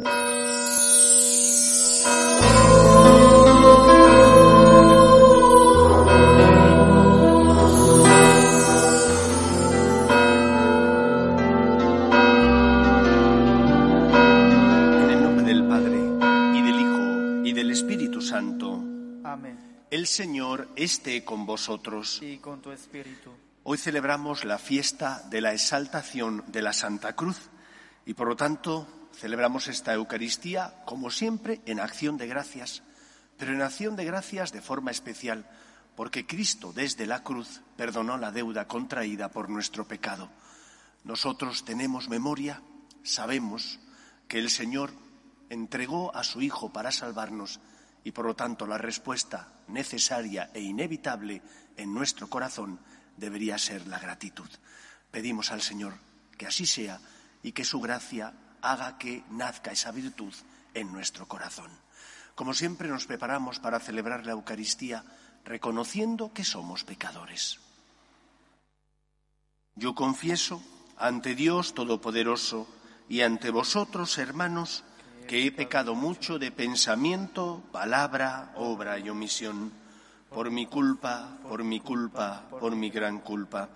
En el nombre del Padre, y del Hijo, y del Espíritu Santo, Amén. el Señor esté con vosotros. Y con tu espíritu. Hoy celebramos la fiesta de la exaltación de la Santa Cruz y por lo tanto celebramos esta Eucaristía como siempre en acción de gracias, pero en acción de gracias de forma especial porque Cristo desde la cruz perdonó la deuda contraída por nuestro pecado. Nosotros tenemos memoria, sabemos que el Señor entregó a su Hijo para salvarnos y por lo tanto la respuesta necesaria e inevitable en nuestro corazón debería ser la gratitud. Pedimos al Señor que así sea y que su gracia haga que nazca esa virtud en nuestro corazón. Como siempre nos preparamos para celebrar la Eucaristía reconociendo que somos pecadores. Yo confieso ante Dios Todopoderoso y ante vosotros, hermanos, que he pecado mucho de pensamiento, palabra, obra y omisión, por mi culpa, por mi culpa, por mi gran culpa.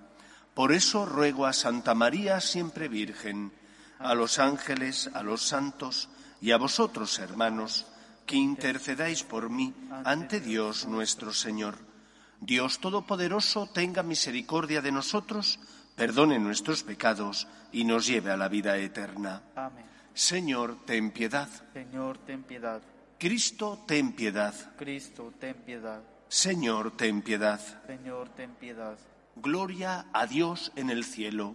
Por eso ruego a Santa María, siempre Virgen, a los ángeles, a los santos y a vosotros, hermanos, que intercedáis por mí ante Dios nuestro Señor. Dios Todopoderoso tenga misericordia de nosotros, perdone nuestros pecados y nos lleve a la vida eterna. Amén. Señor, ten piedad. Señor, ten piedad. Cristo, ten piedad. Cristo, ten piedad. Señor, ten piedad. Señor, ten piedad. Gloria a Dios en el cielo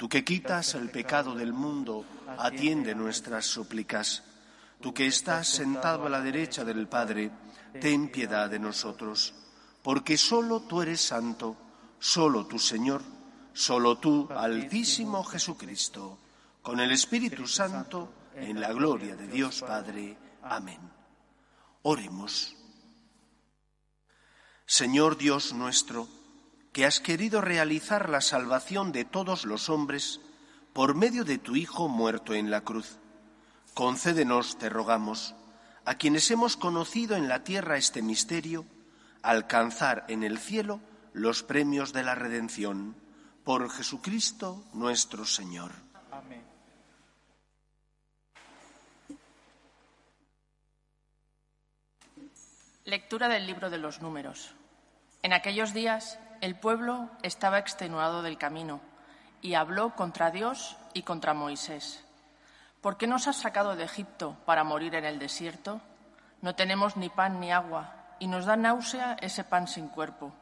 Tú que quitas el pecado del mundo, atiende nuestras súplicas. Tú que estás sentado a la derecha del Padre, ten piedad de nosotros. Porque solo tú eres santo, solo tú Señor, solo tú Altísimo Jesucristo, con el Espíritu Santo, en la gloria de Dios Padre. Amén. Oremos. Señor Dios nuestro, que has querido realizar la salvación de todos los hombres por medio de tu Hijo muerto en la cruz, concédenos, te rogamos, a quienes hemos conocido en la tierra este misterio, alcanzar en el cielo los premios de la redención. Por Jesucristo nuestro Señor. Amén. Lectura del libro de los números. En aquellos días el pueblo estaba extenuado del camino y habló contra Dios y contra Moisés. ¿Por qué nos has sacado de Egipto para morir en el desierto? No tenemos ni pan ni agua y nos da náusea ese pan sin cuerpo.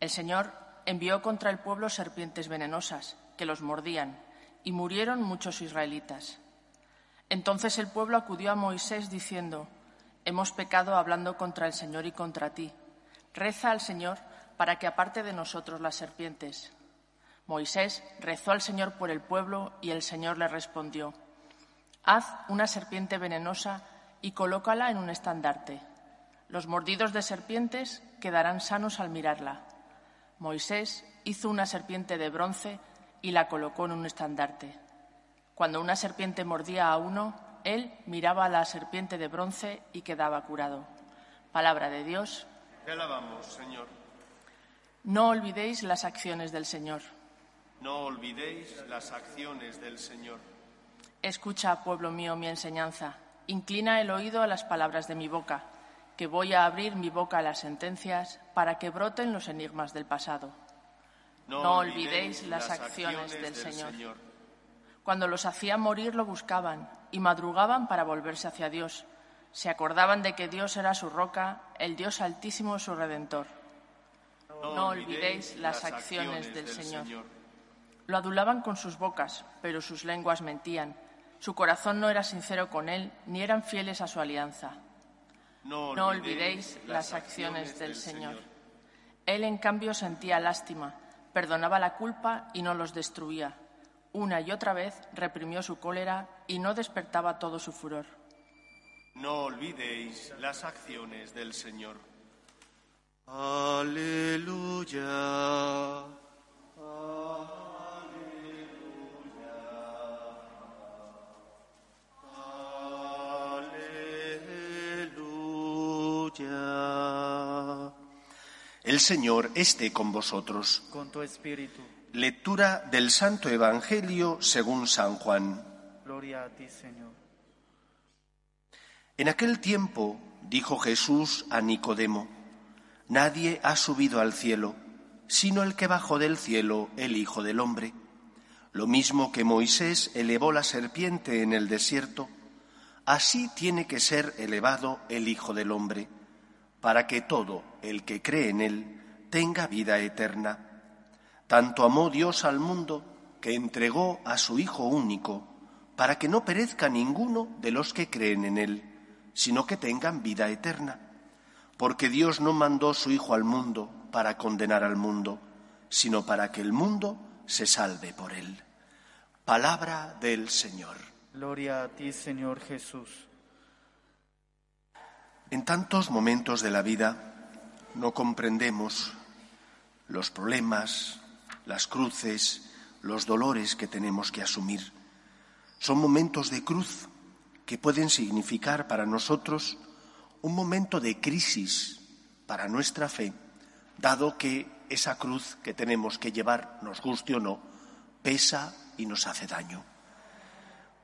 El Señor envió contra el pueblo serpientes venenosas que los mordían y murieron muchos israelitas. Entonces el pueblo acudió a Moisés diciendo, Hemos pecado hablando contra el Señor y contra ti. Reza al Señor para que aparte de nosotros las serpientes. Moisés rezó al Señor por el pueblo y el Señor le respondió, Haz una serpiente venenosa y colócala en un estandarte. Los mordidos de serpientes quedarán sanos al mirarla. Moisés hizo una serpiente de bronce y la colocó en un estandarte. Cuando una serpiente mordía a uno, él miraba a la serpiente de bronce y quedaba curado. Palabra de Dios. Te alabamos, Señor. No olvidéis las acciones del Señor. No olvidéis las acciones del Señor. Escucha, pueblo mío, mi enseñanza. inclina el oído a las palabras de mi boca, que voy a abrir mi boca a las sentencias para que broten los enigmas del pasado. No olvidéis las acciones del Señor. Cuando los hacía morir lo buscaban y madrugaban para volverse hacia Dios. Se acordaban de que Dios era su roca, el Dios altísimo su redentor. No olvidéis las acciones del Señor. Lo adulaban con sus bocas, pero sus lenguas mentían. Su corazón no era sincero con él, ni eran fieles a su alianza. No olvidéis las acciones del Señor. Él, en cambio, sentía lástima, perdonaba la culpa y no los destruía. Una y otra vez reprimió su cólera y no despertaba todo su furor. No olvidéis las acciones del Señor. Aleluya. Aleluya. El Señor esté con vosotros. con tu espíritu. Lectura del Santo Evangelio según San Juan. Gloria a ti, Señor. En aquel tiempo dijo Jesús a Nicodemo, Nadie ha subido al cielo, sino el que bajó del cielo, el Hijo del Hombre. Lo mismo que Moisés elevó la serpiente en el desierto, así tiene que ser elevado el Hijo del Hombre, para que todo el que cree en él tenga vida eterna. Tanto amó Dios al mundo que entregó a su Hijo único, para que no perezca ninguno de los que creen en él, sino que tengan vida eterna. Porque Dios no mandó su Hijo al mundo para condenar al mundo, sino para que el mundo se salve por él. Palabra del Señor. Gloria a ti, Señor Jesús. En tantos momentos de la vida no comprendemos los problemas, las cruces, los dolores que tenemos que asumir. Son momentos de cruz que pueden significar para nosotros un momento de crisis para nuestra fe, dado que esa cruz que tenemos que llevar, nos guste o no, pesa y nos hace daño.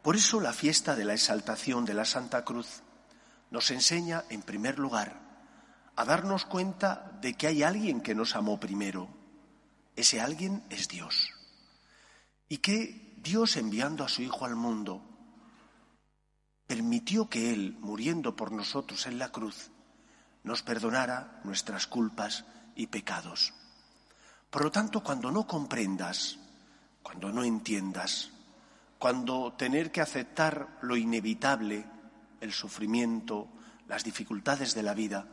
Por eso la fiesta de la exaltación de la Santa Cruz nos enseña, en primer lugar, a darnos cuenta de que hay alguien que nos amó primero. Ese alguien es Dios. Y que Dios, enviando a su Hijo al mundo, permitió que Él, muriendo por nosotros en la cruz, nos perdonara nuestras culpas y pecados. Por lo tanto, cuando no comprendas, cuando no entiendas, cuando tener que aceptar lo inevitable, el sufrimiento, las dificultades de la vida,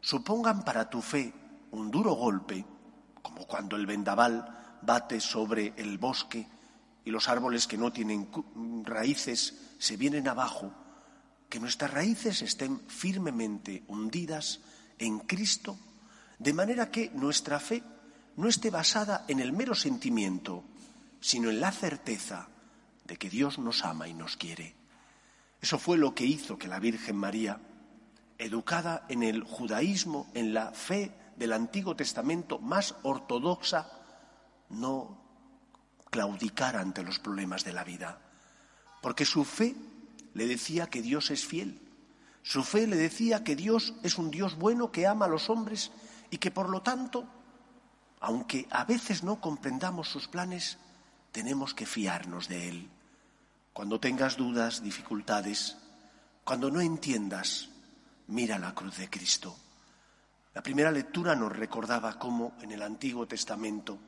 supongan para tu fe un duro golpe, como cuando el vendaval bate sobre el bosque y los árboles que no tienen raíces se vienen abajo, que nuestras raíces estén firmemente hundidas en Cristo, de manera que nuestra fe no esté basada en el mero sentimiento, sino en la certeza de que Dios nos ama y nos quiere. Eso fue lo que hizo que la Virgen María, educada en el judaísmo, en la fe del Antiguo Testamento más ortodoxa, no claudicara ante los problemas de la vida, porque su fe le decía que Dios es fiel, su fe le decía que Dios es un Dios bueno que ama a los hombres y que por lo tanto, aunque a veces no comprendamos sus planes, tenemos que fiarnos de Él. Cuando tengas dudas, dificultades, cuando no entiendas, mira la cruz de Cristo. La primera lectura nos recordaba cómo en el Antiguo Testamento,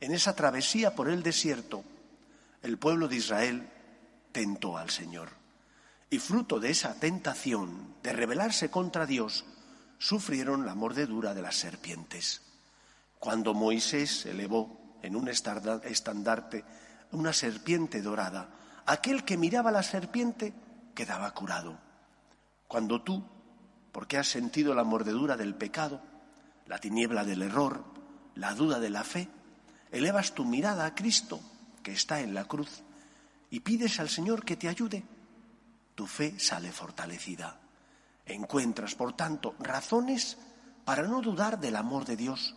en esa travesía por el desierto, el pueblo de Israel tentó al Señor. Y fruto de esa tentación de rebelarse contra Dios, sufrieron la mordedura de las serpientes. Cuando Moisés elevó en un estandarte una serpiente dorada, aquel que miraba la serpiente quedaba curado. Cuando tú, porque has sentido la mordedura del pecado, la tiniebla del error, la duda de la fe, elevas tu mirada a Cristo, que está en la cruz, y pides al Señor que te ayude, tu fe sale fortalecida. Encuentras, por tanto, razones para no dudar del amor de Dios,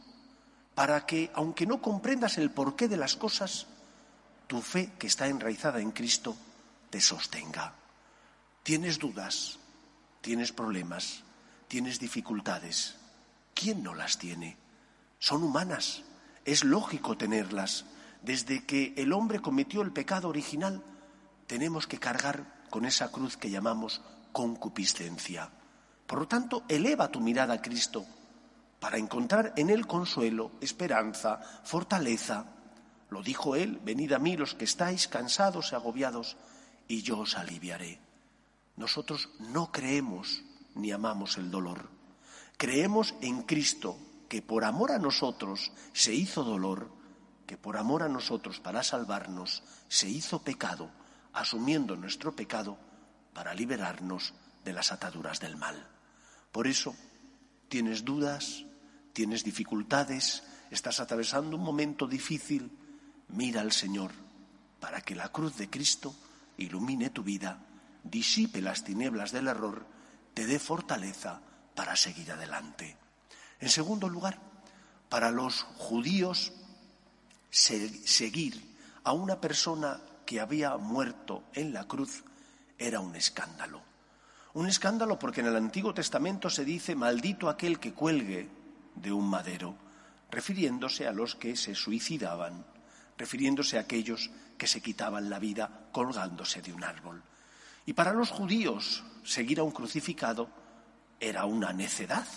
para que, aunque no comprendas el porqué de las cosas, tu fe que está enraizada en Cristo te sostenga. Tienes dudas, tienes problemas, tienes dificultades. ¿Quién no las tiene? Son humanas. Es lógico tenerlas. Desde que el hombre cometió el pecado original, tenemos que cargar con esa cruz que llamamos concupiscencia. Por lo tanto, eleva tu mirada a Cristo para encontrar en Él consuelo, esperanza, fortaleza. Lo dijo Él, venid a mí los que estáis cansados y agobiados, y yo os aliviaré. Nosotros no creemos ni amamos el dolor. Creemos en Cristo, que por amor a nosotros se hizo dolor, que por amor a nosotros para salvarnos se hizo pecado, asumiendo nuestro pecado para liberarnos de las ataduras del mal. Por eso, tienes dudas, tienes dificultades, estás atravesando un momento difícil, mira al Señor para que la cruz de Cristo ilumine tu vida, disipe las tinieblas del error, te dé fortaleza para seguir adelante. En segundo lugar, para los judíos, seguir a una persona que había muerto en la cruz era un escándalo. Un escándalo porque en el Antiguo Testamento se dice maldito aquel que cuelgue de un madero, refiriéndose a los que se suicidaban, refiriéndose a aquellos que se quitaban la vida colgándose de un árbol. Y para los judíos seguir a un crucificado era una necedad,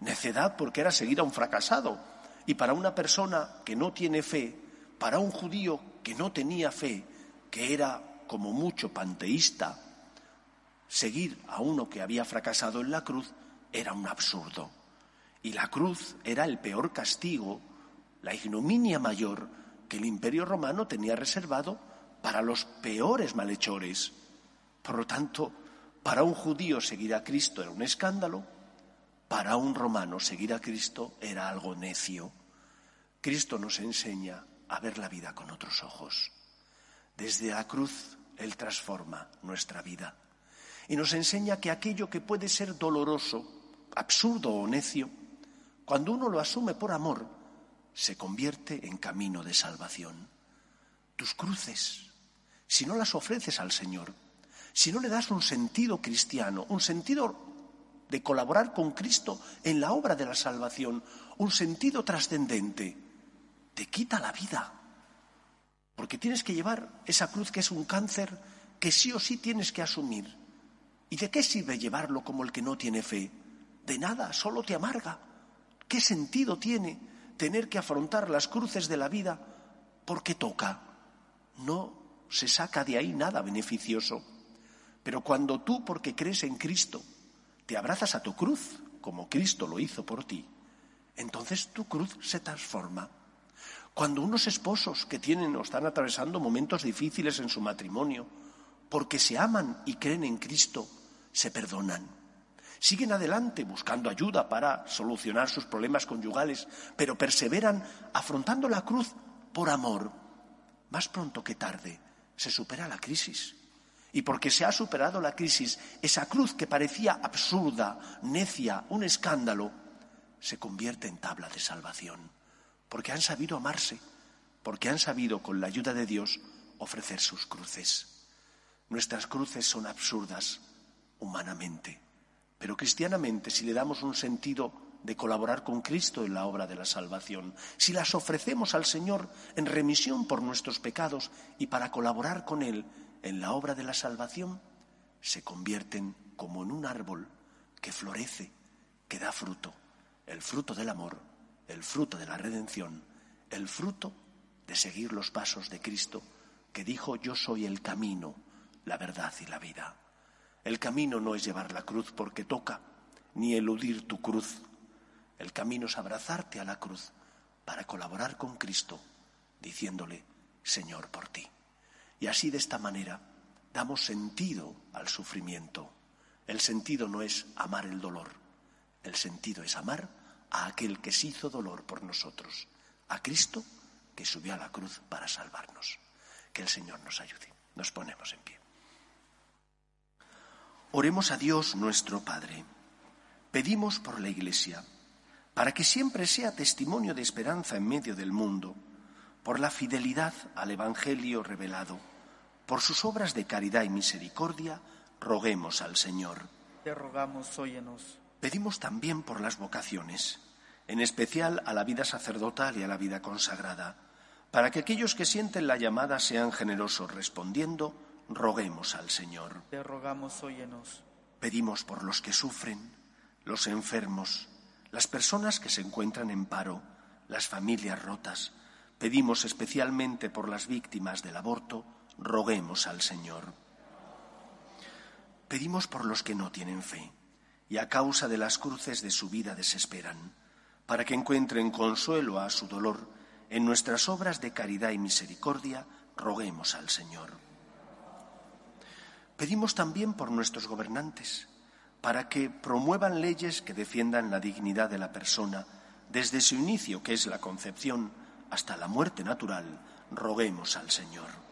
necedad porque era seguir a un fracasado. Y para una persona que no tiene fe, para un judío que no tenía fe, que era como mucho panteísta, seguir a uno que había fracasado en la cruz era un absurdo. Y la cruz era el peor castigo, la ignominia mayor que el imperio romano tenía reservado para los peores malhechores. Por lo tanto, para un judío seguir a Cristo era un escándalo, para un romano seguir a Cristo era algo necio. Cristo nos enseña a ver la vida con otros ojos. Desde la cruz Él transforma nuestra vida y nos enseña que aquello que puede ser doloroso, absurdo o necio, cuando uno lo asume por amor, se convierte en camino de salvación. Tus cruces, si no las ofreces al Señor, si no le das un sentido cristiano, un sentido de colaborar con Cristo en la obra de la salvación, un sentido trascendente, te quita la vida. Porque tienes que llevar esa cruz que es un cáncer que sí o sí tienes que asumir. ¿Y de qué sirve llevarlo como el que no tiene fe? De nada, solo te amarga. ¿Qué sentido tiene tener que afrontar las cruces de la vida porque toca? No se saca de ahí nada beneficioso. Pero cuando tú, porque crees en Cristo, te abrazas a tu cruz, como Cristo lo hizo por ti, entonces tu cruz se transforma. Cuando unos esposos que tienen o están atravesando momentos difíciles en su matrimonio, porque se aman y creen en Cristo, se perdonan siguen adelante buscando ayuda para solucionar sus problemas conyugales, pero perseveran afrontando la cruz por amor. Más pronto que tarde se supera la crisis. Y porque se ha superado la crisis, esa cruz que parecía absurda, necia, un escándalo, se convierte en tabla de salvación. Porque han sabido amarse, porque han sabido, con la ayuda de Dios, ofrecer sus cruces. Nuestras cruces son absurdas humanamente, pero cristianamente, si le damos un sentido de colaborar con Cristo en la obra de la salvación, si las ofrecemos al Señor en remisión por nuestros pecados y para colaborar con Él en la obra de la salvación, se convierten como en un árbol que florece, que da fruto, el fruto del amor, el fruto de la redención, el fruto de seguir los pasos de Cristo, que dijo yo soy el camino, la verdad y la vida. El camino no es llevar la cruz porque toca, ni eludir tu cruz. El camino es abrazarte a la cruz para colaborar con Cristo, diciéndole, Señor, por ti. Y así de esta manera damos sentido al sufrimiento. El sentido no es amar el dolor, el sentido es amar a aquel que se hizo dolor por nosotros, a Cristo que subió a la cruz para salvarnos. Que el Señor nos ayude. Nos ponemos en pie. Oremos a Dios nuestro Padre. Pedimos por la Iglesia, para que siempre sea testimonio de esperanza en medio del mundo, por la fidelidad al Evangelio revelado, por sus obras de caridad y misericordia, roguemos al Señor. Te rogamos, óyenos. Pedimos también por las vocaciones, en especial a la vida sacerdotal y a la vida consagrada, para que aquellos que sienten la llamada sean generosos respondiendo, roguemos al Señor. Te rogamos, óyenos. Pedimos por los que sufren, los enfermos, las personas que se encuentran en paro, las familias rotas. Pedimos especialmente por las víctimas del aborto, roguemos al Señor. Pedimos por los que no tienen fe y a causa de las cruces de su vida desesperan, para que encuentren consuelo a su dolor. En nuestras obras de caridad y misericordia, roguemos al Señor. Pedimos también por nuestros gobernantes, para que promuevan leyes que defiendan la dignidad de la persona desde su inicio, que es la concepción, hasta la muerte natural, roguemos al Señor.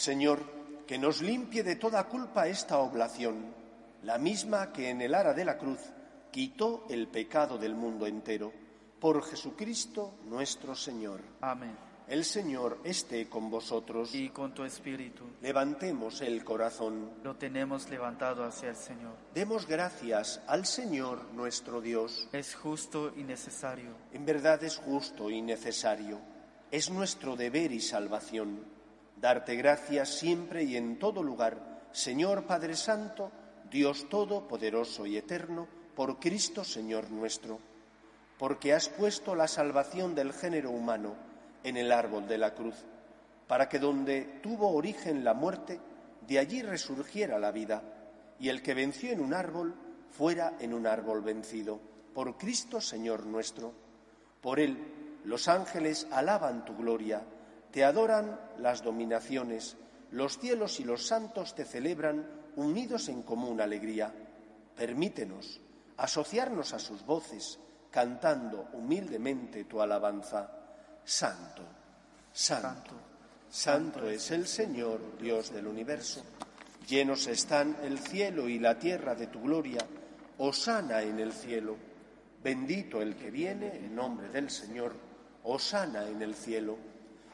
Señor, que nos limpie de toda culpa esta oblación, la misma que en el ara de la cruz quitó el pecado del mundo entero, por Jesucristo nuestro Señor. Amén. El Señor esté con vosotros. Y con tu espíritu Levantemos el corazón. lo tenemos levantado hacia el Señor. Demos gracias al Señor nuestro Dios. Es justo y necesario. En verdad es justo y necesario. Es nuestro deber y salvación. Darte gracias siempre y en todo lugar, Señor Padre Santo, Dios Todopoderoso y Eterno, por Cristo Señor nuestro, porque has puesto la salvación del género humano en el árbol de la cruz, para que donde tuvo origen la muerte, de allí resurgiera la vida, y el que venció en un árbol fuera en un árbol vencido, por Cristo Señor nuestro. Por él los ángeles alaban tu gloria, te adoran las dominaciones, los cielos y los santos te celebran unidos en común alegría. Permítenos asociarnos a sus voces, cantando humildemente tu alabanza. Santo, santo, santo es el Señor, Dios del universo. Llenos están el cielo y la tierra de tu gloria. Osana en el cielo. Bendito el que viene en nombre del Señor. Osana en el cielo.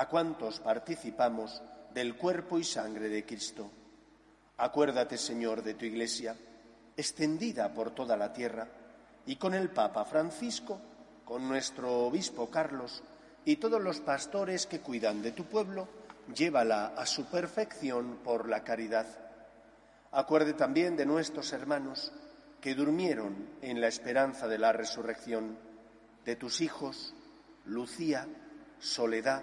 a cuantos participamos del cuerpo y sangre de Cristo. Acuérdate, Señor, de tu Iglesia, extendida por toda la tierra, y con el Papa Francisco, con nuestro Obispo Carlos y todos los pastores que cuidan de tu pueblo, llévala a su perfección por la caridad. Acuerde también de nuestros hermanos que durmieron en la esperanza de la resurrección, de tus hijos, Lucía, Soledad,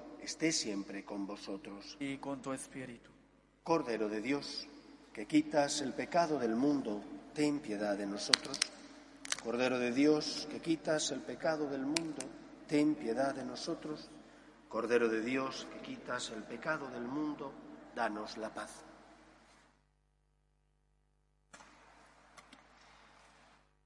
esté siempre con vosotros. Y con tu espíritu. Cordero de Dios, que quitas el pecado del mundo, ten piedad de nosotros. Cordero de Dios, que quitas el pecado del mundo, ten piedad de nosotros. Cordero de Dios, que quitas el pecado del mundo, danos la paz.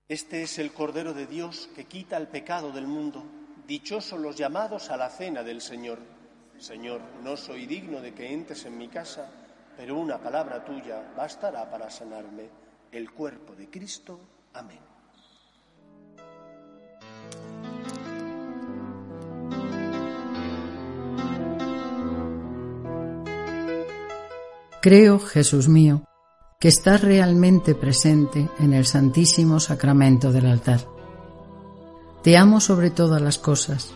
Este es el Cordero de Dios que quita el pecado del mundo. Dichosos los llamados a la cena del Señor. Señor, no soy digno de que entres en mi casa, pero una palabra tuya bastará para sanarme. El cuerpo de Cristo. Amén. Creo, Jesús mío, que estás realmente presente en el Santísimo Sacramento del altar. Te amo sobre todas las cosas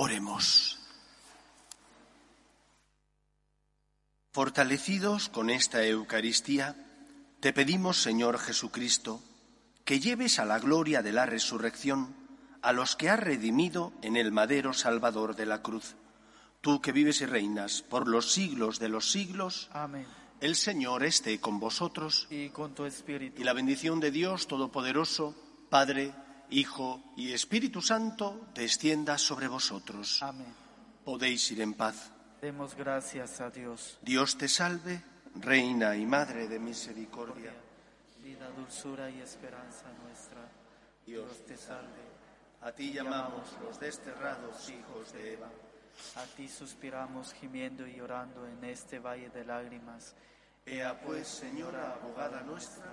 Oremos. Fortalecidos con esta Eucaristía, te pedimos, Señor Jesucristo, que lleves a la gloria de la resurrección a los que has redimido en el madero salvador de la cruz. Tú que vives y reinas por los siglos de los siglos. Amén. El Señor esté con vosotros. Y con tu espíritu. Y la bendición de Dios Todopoderoso, Padre, Hijo y Espíritu Santo, descienda sobre vosotros. Amén. Podéis ir en paz. Demos gracias a Dios. Dios te salve, Reina y Madre de Misericordia. Vida, dulzura y esperanza nuestra. Dios te salve. A ti llamamos los desterrados hijos de Eva. A ti suspiramos gimiendo y llorando en este valle de lágrimas. Ea pues, Señora abogada nuestra,